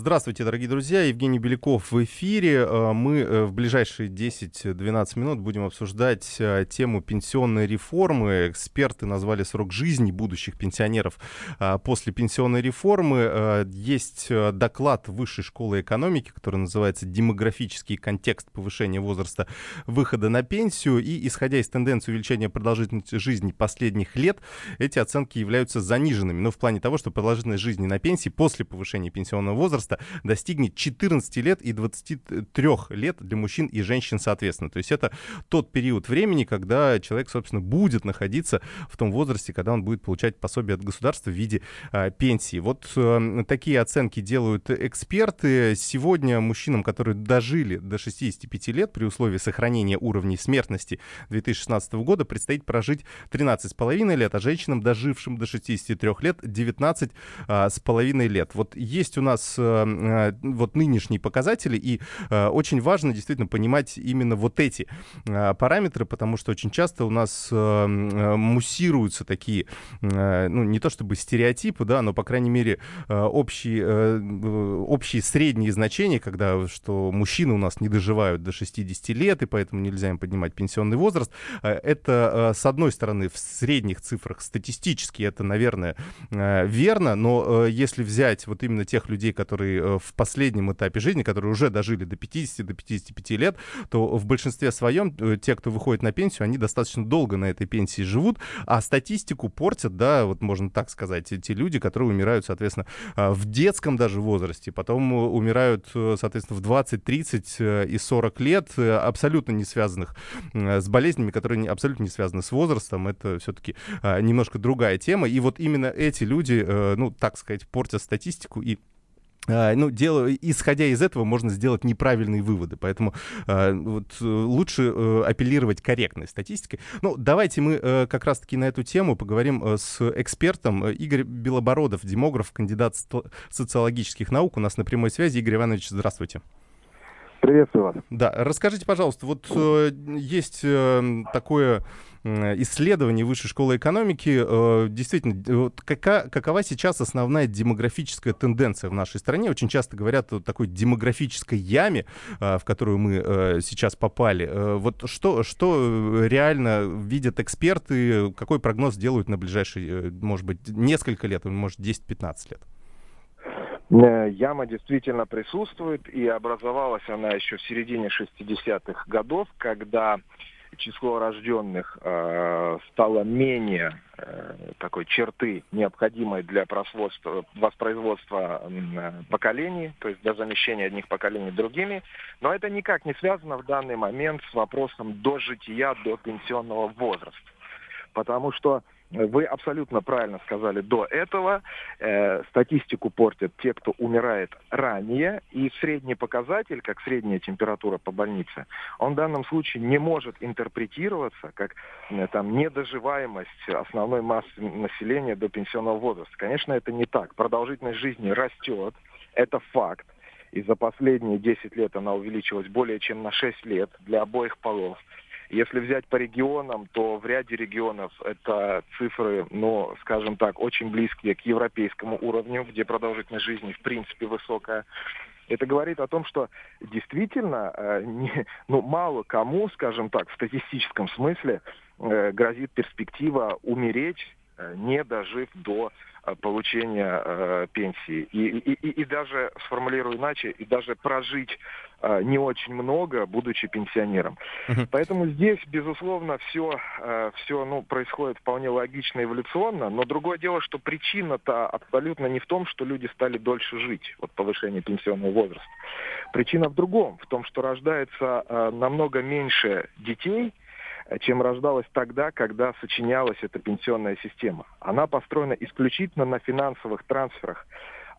Здравствуйте, дорогие друзья. Евгений Беляков в эфире. Э, мы э, в ближайшие 10-12 минут будем обсуждать э, тему пенсионной реформы. Эксперты назвали срок жизни будущих пенсионеров после пенсионной реформы. Есть доклад Высшей школы экономики, который называется «Демографический контекст повышения возраста выхода на пенсию». И исходя из тенденции увеличения продолжительности жизни последних лет, эти оценки являются заниженными. Но в плане того, что продолжительность жизни на пенсии после повышения пенсионного возраста возраста достигнет 14 лет и 23 лет для мужчин и женщин соответственно. То есть это тот период времени, когда человек, собственно, будет находиться в том возрасте, когда он будет получать пособие от государства в виде э, пенсии. Вот э, такие оценки делают эксперты. Сегодня мужчинам, которые дожили до 65 лет при условии сохранения уровней смертности 2016 года, предстоит прожить 13,5 лет, а женщинам, дожившим до 63 лет, 19 а, лет. Вот есть у нас Э, вот нынешние показатели, и э, очень важно действительно понимать именно вот эти э, параметры, потому что очень часто у нас муссируются такие, ну, не то чтобы стереотипы, да, но, по крайней мере, общие, общие средние значения, когда, что мужчины у нас не доживают до 60 лет, и поэтому нельзя им поднимать пенсионный возраст. Это, с одной стороны, в средних цифрах статистически это, наверное, верно, но если взять вот именно тех людей, которые э, в последнем этапе жизни, которые уже дожили до 50, до 55 лет, то в большинстве своем э, те, кто выходит на пенсию, они достаточно долго на этой пенсии живут, а статистику портят, да, вот можно так сказать, те люди, которые умирают, соответственно, в детском даже возрасте, потом умирают, э, соответственно, в 20, 30 и 40 лет, абсолютно не связанных с болезнями, которые абсолютно не связаны с возрастом, это все-таки немножко другая тема, и вот именно эти люди, ну, так сказать, портят статистику и ну, дело, исходя из этого, можно сделать неправильные выводы. Поэтому э, вот, лучше э, апеллировать корректной статистикой. Ну, давайте мы э, как раз-таки на эту тему поговорим э, с экспертом. Игорь Белобородов, демограф, кандидат социологических наук. У нас на прямой связи. Игорь Иванович, здравствуйте. Приветствую вас. Да, расскажите, пожалуйста, вот э, есть э, такое исследований Высшей школы экономики. Э, действительно, кака, какова сейчас основная демографическая тенденция в нашей стране? Очень часто говорят о такой демографической яме, э, в которую мы э, сейчас попали. Вот что, что реально видят эксперты, какой прогноз делают на ближайшие, может быть, несколько лет, может, 10-15 лет? Яма действительно присутствует, и образовалась она еще в середине 60-х годов, когда число рожденных э, стало менее э, такой черты, необходимой для воспроизводства э, поколений, то есть для замещения одних поколений другими. Но это никак не связано в данный момент с вопросом до жития, до пенсионного возраста. Потому что вы абсолютно правильно сказали до этого. Э, статистику портят те, кто умирает ранее. И средний показатель, как средняя температура по больнице, он в данном случае не может интерпретироваться как э, там, недоживаемость основной массы населения до пенсионного возраста. Конечно, это не так. Продолжительность жизни растет. Это факт. И за последние 10 лет она увеличилась более чем на 6 лет для обоих полов. Если взять по регионам, то в ряде регионов это цифры, ну, скажем так, очень близкие к европейскому уровню, где продолжительность жизни в принципе высокая. Это говорит о том, что действительно э, не, ну, мало кому, скажем так, в статистическом смысле э, грозит перспектива умереть, э, не дожив до Э, получения э, пенсии. И, и, и, и даже, сформулирую иначе, и даже прожить не очень много, будучи пенсионером. Uh-huh. Поэтому здесь, безусловно, все, э, все ну, происходит вполне логично, эволюционно, но другое дело, что причина-то абсолютно не в том, что люди стали дольше жить, вот повышение пенсионного возраста. Причина в другом, в том, что рождается э, намного меньше детей, чем рождалась тогда, когда сочинялась эта пенсионная система. Она построена исключительно на финансовых трансферах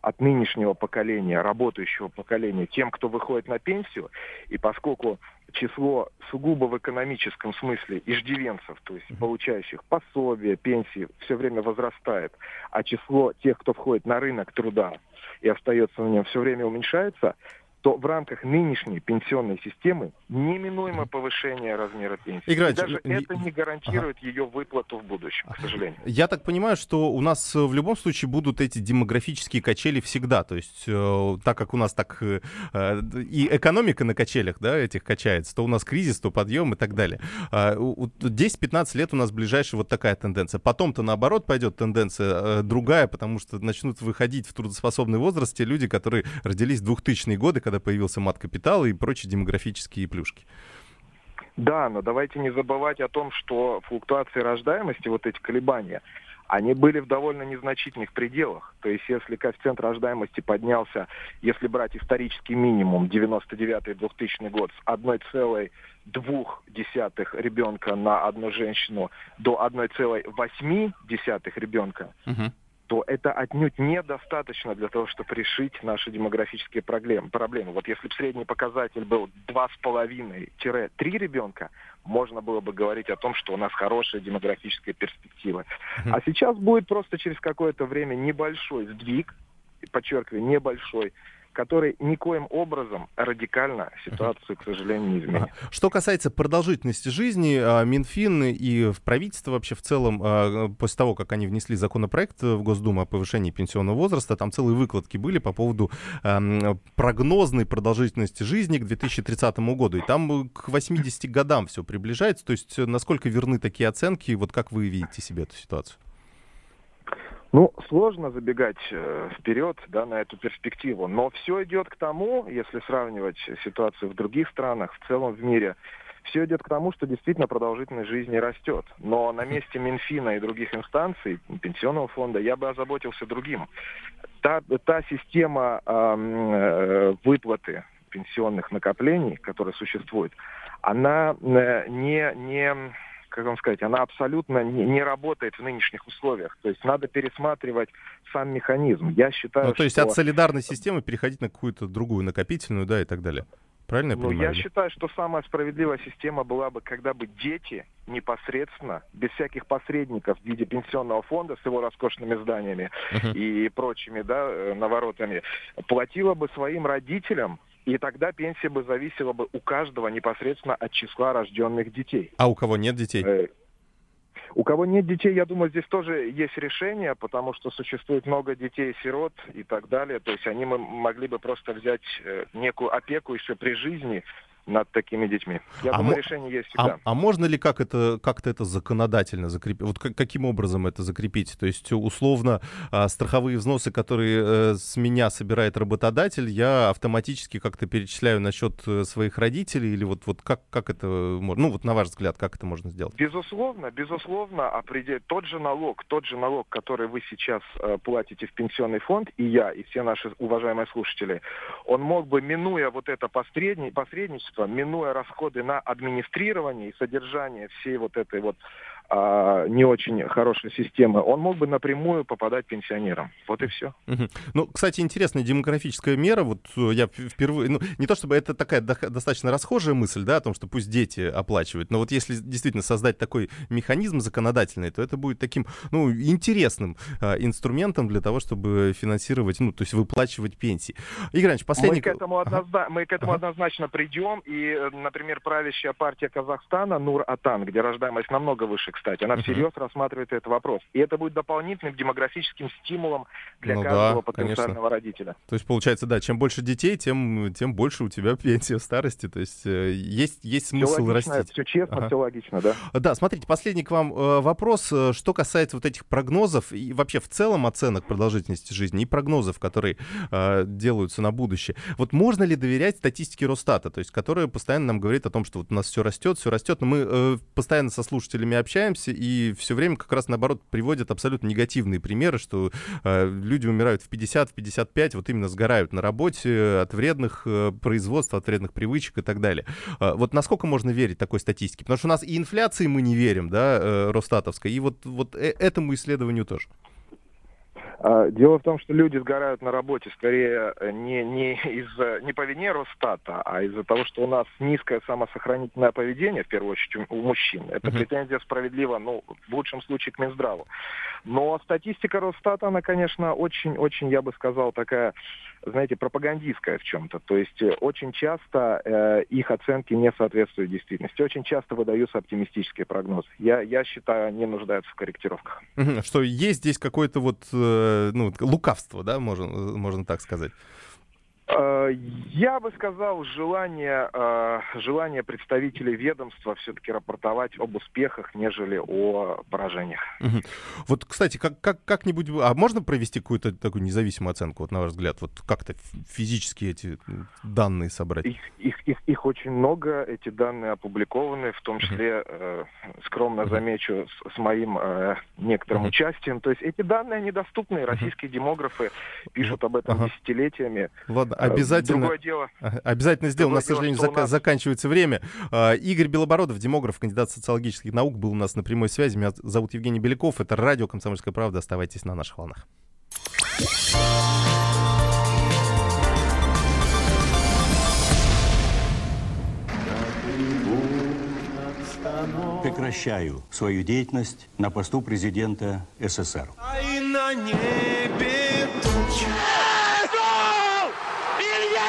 от нынешнего поколения, работающего поколения, тем, кто выходит на пенсию, и поскольку число сугубо в экономическом смысле иждивенцев, то есть получающих пособия, пенсии, все время возрастает, а число тех, кто входит на рынок труда и остается на нем, все время уменьшается, то в рамках нынешней пенсионной системы неминуемо повышение размера пенсии. И даже ну, это не гарантирует ага. ее выплату в будущем, к сожалению. Я так понимаю, что у нас э, в любом случае будут эти демографические качели всегда. То есть, э, так как у нас так э, э и экономика на качелях, да, этих качается, то у нас кризис, то подъем и так далее. Э, 10-15 лет у нас ближайшая вот такая тенденция. Потом-то наоборот пойдет тенденция э, другая, потому что начнут выходить в трудоспособный возраст те люди, которые родились в 2000-е годы, когда появился мат-капитал и прочие демографические плюшки. Да, но давайте не забывать о том, что флуктуации рождаемости, вот эти колебания, они были в довольно незначительных пределах. То есть если коэффициент рождаемости поднялся, если брать исторический минимум 99-2000 год с 1,2 ребенка на одну женщину до 1,8 ребенка, угу то это отнюдь недостаточно для того, чтобы решить наши демографические проблемы. проблемы. Вот если бы средний показатель был 2,5-3 ребенка, можно было бы говорить о том, что у нас хорошая демографическая перспектива. А сейчас будет просто через какое-то время небольшой сдвиг, подчеркиваю, небольшой, который никоим образом радикально ситуацию, к сожалению, не изменит. Что касается продолжительности жизни, а, Минфин и правительство вообще в целом, а, после того, как они внесли законопроект в Госдуму о повышении пенсионного возраста, там целые выкладки были по поводу прогнозной продолжительности жизни к 2030 году. И там к 80 годам все приближается. То есть насколько верны такие оценки? Вот как вы видите себе эту ситуацию? Ну, сложно забегать э, вперед да, на эту перспективу, но все идет к тому, если сравнивать ситуацию в других странах, в целом в мире, все идет к тому, что действительно продолжительность жизни растет. Но на месте Минфина и других инстанций, пенсионного фонда, я бы озаботился другим. Та, та система э, выплаты пенсионных накоплений, которая существует, она э, не, не как вам сказать, она абсолютно не, не работает в нынешних условиях. То есть надо пересматривать сам механизм. Я считаю, ну, то есть что... от солидарной системы переходить на какую-то другую накопительную, да, и так далее. Правильно я ну, понимаю? Я считаю, что самая справедливая система была бы, когда бы дети непосредственно, без всяких посредников в виде пенсионного фонда с его роскошными зданиями uh-huh. и прочими да, э, наворотами, платила бы своим родителям и тогда пенсия бы зависела бы у каждого непосредственно от числа рожденных детей. А у кого нет детей? Э, у кого нет детей, я думаю, здесь тоже есть решение, потому что существует много детей-сирот и так далее. То есть они могли бы просто взять э, некую опеку еще при жизни над такими детьми. Я а думаю, решение есть всегда. А, а можно ли как это, как-то это законодательно закрепить? Вот как, каким образом это закрепить? То есть, условно, а, страховые взносы, которые э, с меня собирает работодатель, я автоматически как-то перечисляю на счет э, своих родителей? Или вот, вот как, как это можно? Ну, вот на ваш взгляд, как это можно сделать? Безусловно, безусловно, определить тот же налог, тот же налог, который вы сейчас э, платите в пенсионный фонд, и я, и все наши уважаемые слушатели, он мог бы, минуя вот это посредни, посредничество, правительства, минуя расходы на администрирование и содержание всей вот этой вот а, не очень хорошей системы, он мог бы напрямую попадать пенсионерам. Вот и все. Угу. Ну, кстати, интересная демографическая мера. Вот э, я впервые, ну, не то чтобы это такая достаточно расхожая мысль, да, о том, что пусть дети оплачивают, но вот если действительно создать такой механизм законодательный, то это будет таким, ну, интересным а, инструментом для того, чтобы финансировать, ну, то есть выплачивать пенсии. Игорь Иванович, последний... Мы к этому, однозна... Мы к этому ага. однозначно придем, и, э, например, правящая партия Казахстана Нур-Атан, где рождаемость намного выше, кстати. Она всерьез рассматривает этот вопрос. И это будет дополнительным демографическим стимулом для ну, каждого да, потенциального конечно. родителя. То есть, получается, да, чем больше детей, тем, тем больше у тебя пенсия в старости. То есть э, есть, есть смысл все логично, растить. Все честно, ага. все логично, да. Да, смотрите, последний к вам э, вопрос. Э, что касается вот этих прогнозов и вообще в целом оценок продолжительности жизни и прогнозов, которые э, делаются на будущее. Вот можно ли доверять статистике Росстата, то есть которая постоянно нам говорит о том, что вот у нас все растет, все растет, но мы э, постоянно со слушателями общаемся, общаемся, и все время как раз наоборот приводят абсолютно негативные примеры, что э, люди умирают в 50, в 55, вот именно сгорают на работе от вредных э, производств, от вредных привычек и так далее. Э, вот насколько можно верить такой статистике? Потому что у нас и инфляции мы не верим, да, э, Росстатовской, и вот, вот э, этому исследованию тоже. А, дело в том, что люди сгорают на работе скорее э, не, не, из, не по вине Росстата, а из-за того, что у нас низкое самосохранительное поведение, в первую очередь у мужчин. Это uh-huh. претензия справедлива, ну, в лучшем случае к Минздраву. Но статистика Росстата, она, конечно, очень-очень, я бы сказал, такая знаете, пропагандистская в чем-то. То есть э, очень часто э, их оценки не соответствуют действительности. Очень часто выдаются оптимистические прогнозы. Я, я считаю, они нуждаются в корректировках. Что есть здесь какое-то вот э, ну, лукавство, да, можно, можно так сказать? Э, я бы сказал, желание, э, желание представителей ведомства все-таки рапортовать об успехах, нежели о поражениях. Вот, кстати, как, как, как-нибудь... А можно провести какую-то такую независимую оценку, вот, на ваш взгляд? Вот как-то физически эти данные собрать? Их, их, их, их очень много, эти данные опубликованы, в том числе, э, скромно замечу, с, с моим э, некоторым участием. То есть эти данные недоступны, российские демографы пишут об этом десятилетиями. Ладно, обязательно, Другое дело. Обязательно сделаем. У нас, к сожалению, зак- нас... заканчивается время. А, Игорь Белобородов, демограф, кандидат социологических наук, был у нас на прямой связи. Меня зовут Евгений Беляков. Это радио «Комсомольская правда». Оставайтесь на наших волнах. Прекращаю свою деятельность на посту президента СССР.